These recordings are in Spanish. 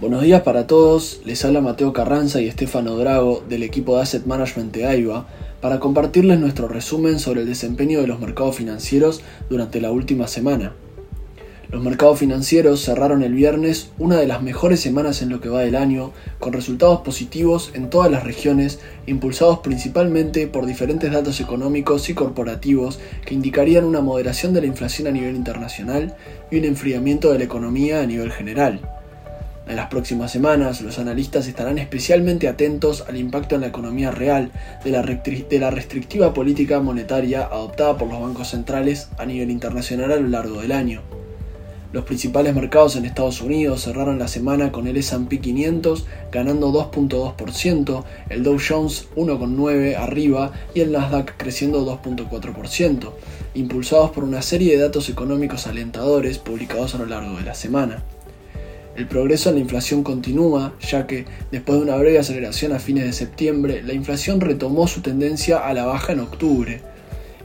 Buenos días para todos, les habla Mateo Carranza y Estefano Drago del equipo de Asset Management de AIBA para compartirles nuestro resumen sobre el desempeño de los mercados financieros durante la última semana. Los mercados financieros cerraron el viernes una de las mejores semanas en lo que va del año, con resultados positivos en todas las regiones, impulsados principalmente por diferentes datos económicos y corporativos que indicarían una moderación de la inflación a nivel internacional y un enfriamiento de la economía a nivel general. En las próximas semanas, los analistas estarán especialmente atentos al impacto en la economía real de la, restrictiva política monetaria adoptada por los bancos centrales a nivel internacional a lo largo del año. Los principales mercados en Estados Unidos cerraron la semana con el S&P 500 ganando 2.2%, el Dow Jones 1.9 arriba y el Nasdaq creciendo 2.4%, impulsados por una serie de datos económicos alentadores publicados a lo largo de la semana. El progreso en la inflación continúa, ya que, después de una breve aceleración a fines de septiembre, la inflación retomó su tendencia a la baja en octubre.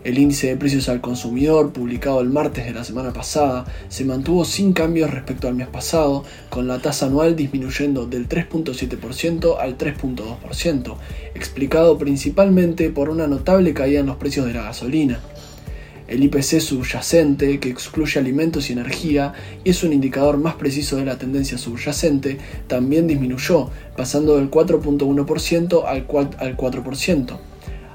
El índice de precios al consumidor, publicado el martes de la semana pasada, se mantuvo sin cambios respecto al mes pasado, con la tasa anual disminuyendo del 3.7% al 3.2%, explicado principalmente por una notable caída en los precios de la gasolina. El IPC subyacente, que excluye alimentos y energía y es un indicador más preciso de la tendencia subyacente, también disminuyó, pasando del 4.1% al 4%.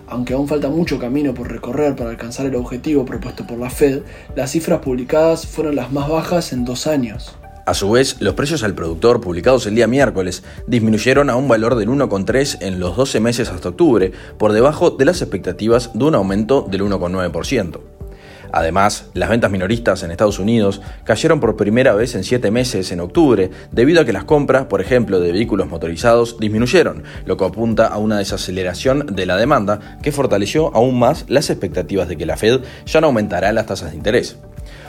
Aunque aún falta mucho camino por recorrer para alcanzar el objetivo propuesto por la Fed, las cifras publicadas fueron las más bajas en dos años. A su vez, los precios al productor publicados el día miércoles disminuyeron a un valor del 1,3 en los 12 meses hasta octubre, por debajo de las expectativas de un aumento del 1,9%. Además, las ventas minoristas en Estados Unidos cayeron por primera vez en siete meses en octubre, debido a que las compras, por ejemplo, de vehículos motorizados disminuyeron, lo que apunta a una desaceleración de la demanda que fortaleció aún más las expectativas de que la Fed ya no aumentará las tasas de interés.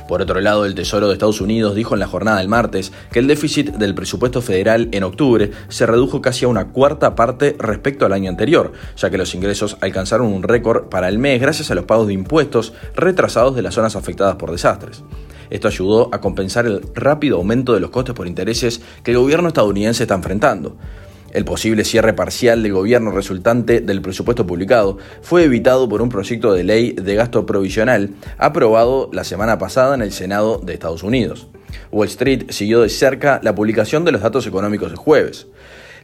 Por otro lado, el Tesoro de Estados Unidos dijo en la jornada del martes que el déficit del presupuesto federal en octubre se redujo casi a una cuarta parte respecto al año anterior, ya que los ingresos alcanzaron un récord para el mes gracias a los pagos de impuestos retrasados de las zonas afectadas por desastres. Esto ayudó a compensar el rápido aumento de los costes por intereses que el gobierno estadounidense está enfrentando. El posible cierre parcial del gobierno resultante del presupuesto publicado fue evitado por un proyecto de ley de gasto provisional aprobado la semana pasada en el Senado de Estados Unidos. Wall Street siguió de cerca la publicación de los datos económicos el jueves.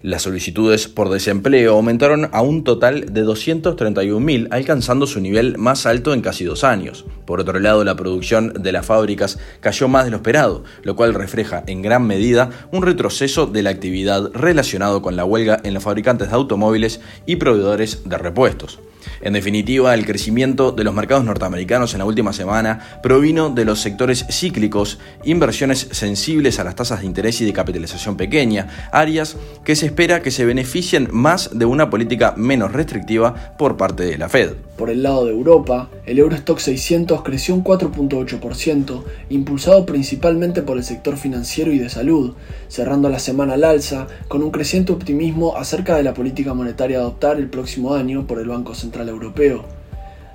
Las solicitudes por desempleo aumentaron a un total de 231.000, alcanzando su nivel más alto en casi dos años. Por otro lado, la producción de las fábricas cayó más de lo esperado, lo cual refleja en gran medida un retroceso de la actividad relacionado con la huelga en los fabricantes de automóviles y proveedores de repuestos. En definitiva, el crecimiento de los mercados norteamericanos en la última semana provino de los sectores cíclicos, inversiones sensibles a las tasas de interés y de capitalización pequeña, áreas que se espera que se beneficien más de una política menos restrictiva por parte de la Fed. Por el lado de Europa, el Eurostock 600 creció un 4.8%, impulsado principalmente por el sector financiero y de salud, cerrando la semana al alza con un creciente optimismo acerca de la política monetaria a adoptar el próximo año por el Banco Central Europeo.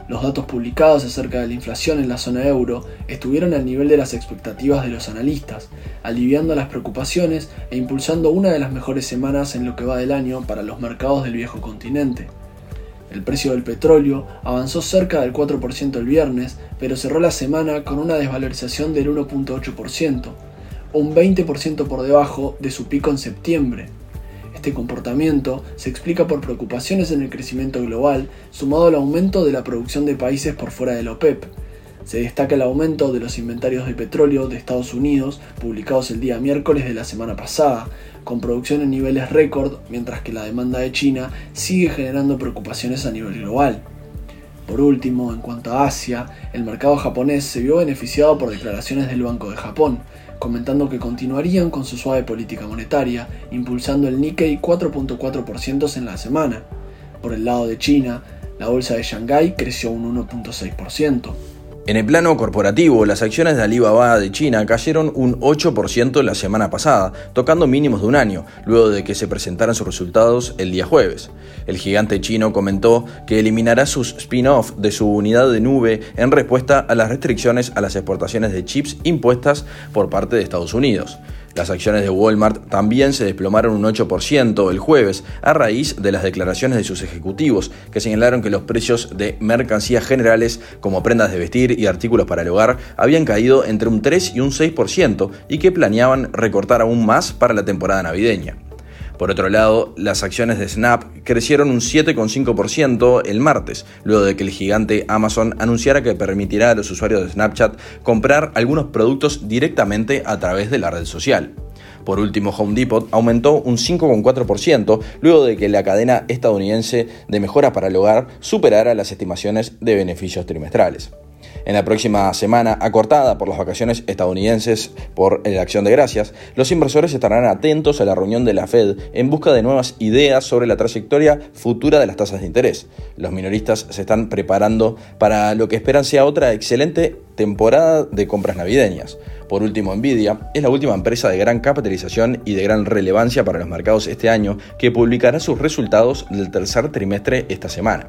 Los datos publicados acerca de la inflación en la zona euro estuvieron al nivel de las expectativas de los analistas, aliviando las preocupaciones e impulsando una de las mejores semanas en lo que va del año para los mercados del viejo continente. El precio del petróleo avanzó cerca del 4% el viernes, pero cerró la semana con una desvalorización del 1.8%, un 20% por debajo de su pico en septiembre. Este comportamiento se explica por preocupaciones en el crecimiento global, sumado al aumento de la producción de países por fuera de la OPEP, se destaca el aumento de los inventarios de petróleo de Estados Unidos, publicados el día miércoles de la semana pasada, con producción en niveles récord, mientras que la demanda de China sigue generando preocupaciones a nivel global. Por último, en cuanto a Asia, el mercado japonés se vio beneficiado por declaraciones del Banco de Japón, comentando que continuarían con su suave política monetaria, impulsando el Nikkei 4.4% en la semana. Por el lado de China, la bolsa de Shanghái creció un 1.6%. En el plano corporativo, las acciones de Alibaba de China cayeron un 8% la semana pasada, tocando mínimos de un año, luego de que se presentaran sus resultados el día jueves. El gigante chino comentó que eliminará sus spin-off de su unidad de nube en respuesta a las restricciones a las exportaciones de chips impuestas por parte de Estados Unidos. Las acciones de Walmart también se desplomaron un 8% el jueves a raíz de las declaraciones de sus ejecutivos, que señalaron que los precios de mercancías generales como prendas de vestir y artículos para el hogar habían caído entre un 3 y un 6% y que planeaban recortar aún más para la temporada navideña. Por otro lado, las acciones de Snap crecieron un 7,5% el martes, luego de que el gigante Amazon anunciara que permitirá a los usuarios de Snapchat comprar algunos productos directamente a través de la red social. Por último, Home Depot aumentó un 5,4% luego de que la cadena estadounidense de mejoras para el hogar superara las estimaciones de beneficios trimestrales. En la próxima semana, acortada por las vacaciones estadounidenses por la acción de gracias, los inversores estarán atentos a la reunión de la Fed en busca de nuevas ideas sobre la trayectoria futura de las tasas de interés. Los minoristas se están preparando para lo que esperan sea otra excelente temporada de compras navideñas. Por último, Nvidia es la última empresa de gran capitalización y de gran relevancia para los mercados este año que publicará sus resultados del tercer trimestre esta semana.